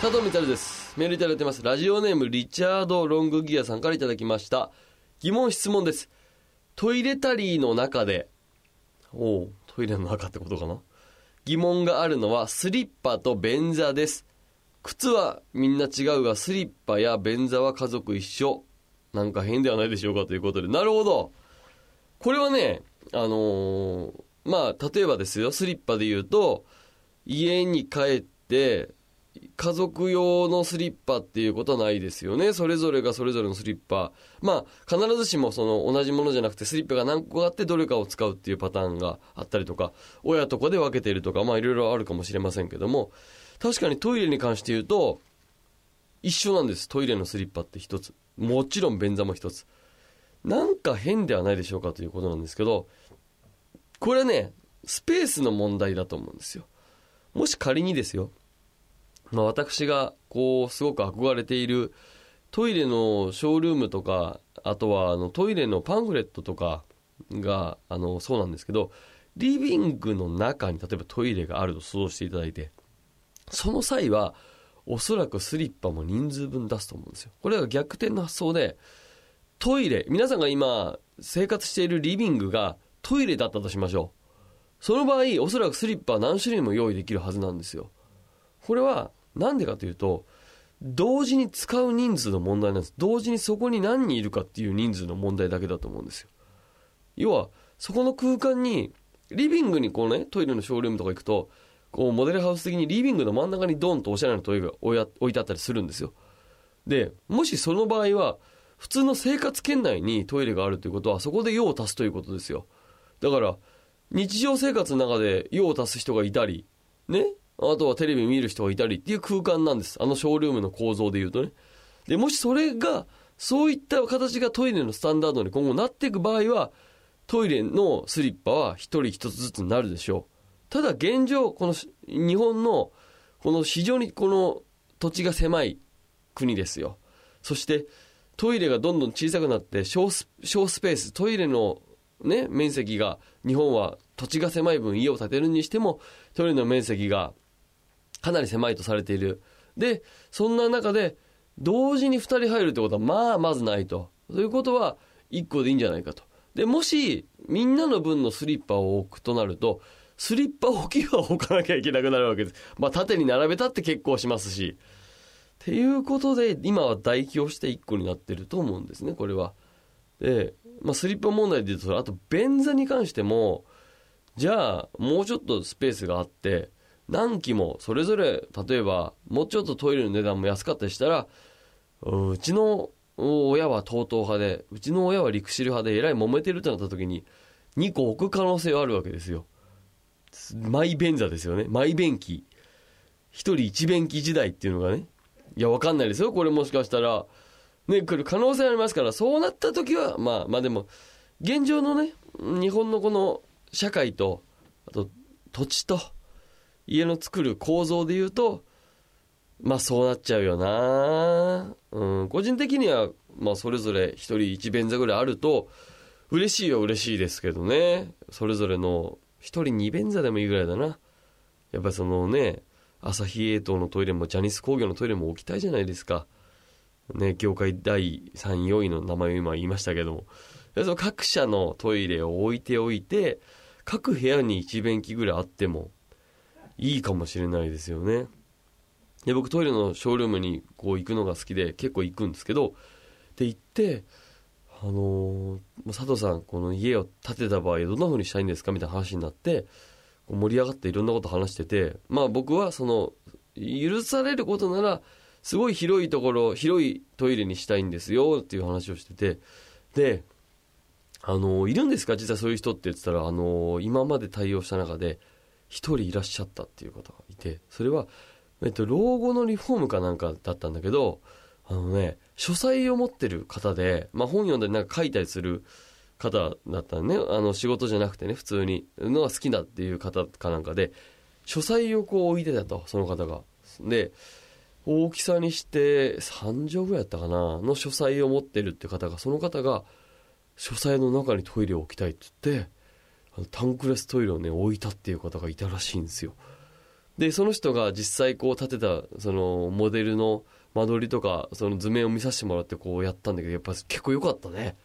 佐藤光です。メールいただいてます。ラジオネームリチャード・ロングギアさんからいただきました。疑問質問です。トイレタリーの中で、おお、トイレの中ってことかな？疑問があるのはスリッパと便座です。靴はみんな違うが、スリッパや便座は家族一緒。なんか変ではないでしょうかということで。なるほど。これはね、あのー、まあ、例えばですよ、スリッパで言うと、家に帰って、家族用のスリッパっていうことはないですよね。それぞれがそれぞれのスリッパ。まあ、必ずしもその同じものじゃなくてスリッパが何個あってどれかを使うっていうパターンがあったりとか、親とかで分けているとか、まあいろいろあるかもしれませんけども、確かにトイレに関して言うと、一緒なんです。トイレのスリッパって一つ。もちろん便座も一つ。なんか変ではないでしょうかということなんですけど、これはね、スペースの問題だと思うんですよ。もし仮にですよ、まあ、私がこうすごく憧れているトイレのショールームとかあとはあのトイレのパンフレットとかがあのそうなんですけどリビングの中に例えばトイレがあると想像していただいてその際はおそらくスリッパも人数分出すと思うんですよ。これが逆転の発想でトイレ皆さんが今生活しているリビングがトイレだったとしましょう。その場合おそらくスリッパは何種類も用意できるはずなんですよ。これはなんでかというと、同時に使う人数の問題なんです。同時にそこに何人いるかっていう人数の問題だけだと思うんですよ。要は、そこの空間に、リビングにこうね、トイレのショールームとか行くと、こう、モデルハウス的にリビングの真ん中にドンとおしゃれなトイレが置いてあったりするんですよ。で、もしその場合は、普通の生活圏内にトイレがあるということは、そこで用を足すということですよ。だから、日常生活の中で用を足す人がいたり、ね、あとはテレビ見る人がいたりっていう空間なんです。あのショールームの構造で言うとね。で、もしそれが、そういった形がトイレのスタンダードに今後なっていく場合は、トイレのスリッパは一人一つずつになるでしょう。ただ現状、この日本の、この非常にこの土地が狭い国ですよ。そして、トイレがどんどん小さくなって小ス、小スペース、トイレのね、面積が、日本は土地が狭い分家を建てるにしても、トイレの面積がかなり狭いとされている。で、そんな中で、同時に2人入るってことは、まあ、まずないと。ということは、1個でいいんじゃないかと。で、もし、みんなの分のスリッパを置くとなると、スリッパ置きは置かなきゃいけなくなるわけです。まあ、縦に並べたって結構しますし。っていうことで、今は代表して1個になってると思うんですね、これは。で、まあ、スリッパ問題で言うと、あと、便座に関しても、じゃあ、もうちょっとスペースがあって、何機もそれぞれ例えばもうちょっとトイレの値段も安かったりしたらうちの親は TOTO 派でうちの親はリクシル派でえらい揉めてるってなった時に2個置く可能性はあるわけですよ。マイ便座ですよね。マイ便器。1人1便器時代っていうのがね。いやわかんないですよ。これもしかしたらね来る可能性ありますからそうなった時はまあまあでも現状のね日本のこの社会とあと土地と家の作る構造で言うと、まあそうなっちゃうよなうん、個人的には、まあそれぞれ一人一便座ぐらいあると、嬉しいは嬉しいですけどね。それぞれの、一人二便座でもいいぐらいだな。やっぱりそのね、朝日エイトのトイレもジャニス工業のトイレも置きたいじゃないですか。ね、業界第3、4位の名前を今言いましたけども。その各社のトイレを置いておいて、各部屋に一便器ぐらいあっても、いいかもしれないですよね。で、僕トイレのショールームにこう行くのが好きで結構行くんですけど、で行って、あのー、佐藤さん、この家を建てた場合どんな風にしたいんですか？みたいな話になって、盛り上がっていろんなこと話してて、まあ僕はその、許されることなら、すごい広いところ、広いトイレにしたいんですよっていう話をしてて、で、あのー、いるんですか？実はそういう人って言ってたら、あのー、今まで対応した中で、一人いらっしゃったっていう方がいて、それは、えっと、老後のリフォームかなんかだったんだけど、あのね、書斎を持ってる方で、まあ、本読んだりなんか書いたりする方だったね。あの、仕事じゃなくてね、普通に、のが好きだっていう方かなんかで、書斎をこう置いてたと、その方が。で、大きさにして3畳ぐらいだったかな、の書斎を持ってるって方が、その方が、書斎の中にトイレを置きたいって言って、タンクレストイレをね、置いたっていう方がいたらしいんですよ。で、その人が実際こう建てた、その、モデルの間取りとか、その図面を見させてもらってこうやったんだけど、やっぱ結構良かったね。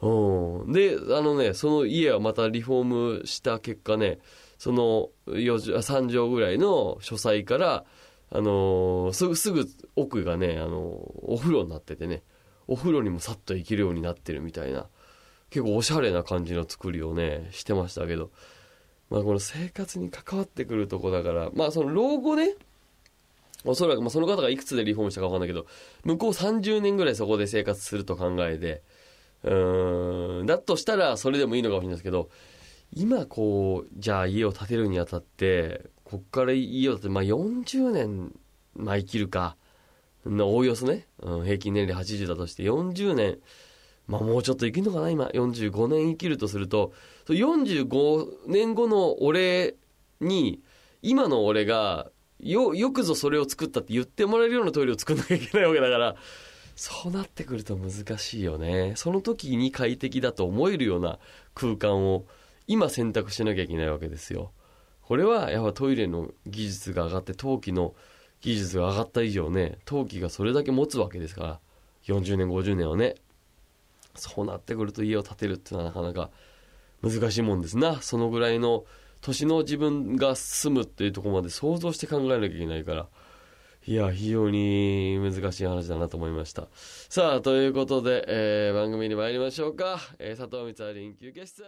うん。で、あのね、その家はまたリフォームした結果ね、その、3畳ぐらいの書斎から、あのーすぐ、すぐ奥がね、あのーお風呂になっててね、お風呂にもさっと行けるようになってるみたいな、結構おしゃれな感じの作りをね、してましたけど、まあこの生活に関わってくるとこだから、まあその老後ね、おそらく、まあ、その方がいくつでリフォームしたか分かんないけど、向こう30年ぐらいそこで生活すると考えて、うん、だとしたらそれでもいいのかもしれないですけど、今こう、じゃあ家を建てるにあたって、こっから家を建てて、まあ40年、まあ生きるか、のおおよそね、うん、平均年齢80だとして40年、まあもうちょっと生きるのかな今、45年生きるとすると、45年後の俺に、今の俺が、よ、よくぞそれを作ったって言ってもらえるようなトイレを作んなきゃいけないわけだから、そうなってくると難しいよね。その時に快適だと思えるような空間を今選択しなきゃいけないわけですよ。これはやっぱトイレの技術が上がって陶器の技術が上がった以上ね、陶器がそれだけ持つわけですから、40年、50年はね。そうなってくると家を建てるっていうのはなかなか難しいもんですな。そのぐらいの年の自分が住むっていうとこまで想像して考えなきゃいけないから。いや、非常に難しい話だなと思いました。さあ、ということで、えー番組に参りましょうか。えー佐藤光は臨休憩室。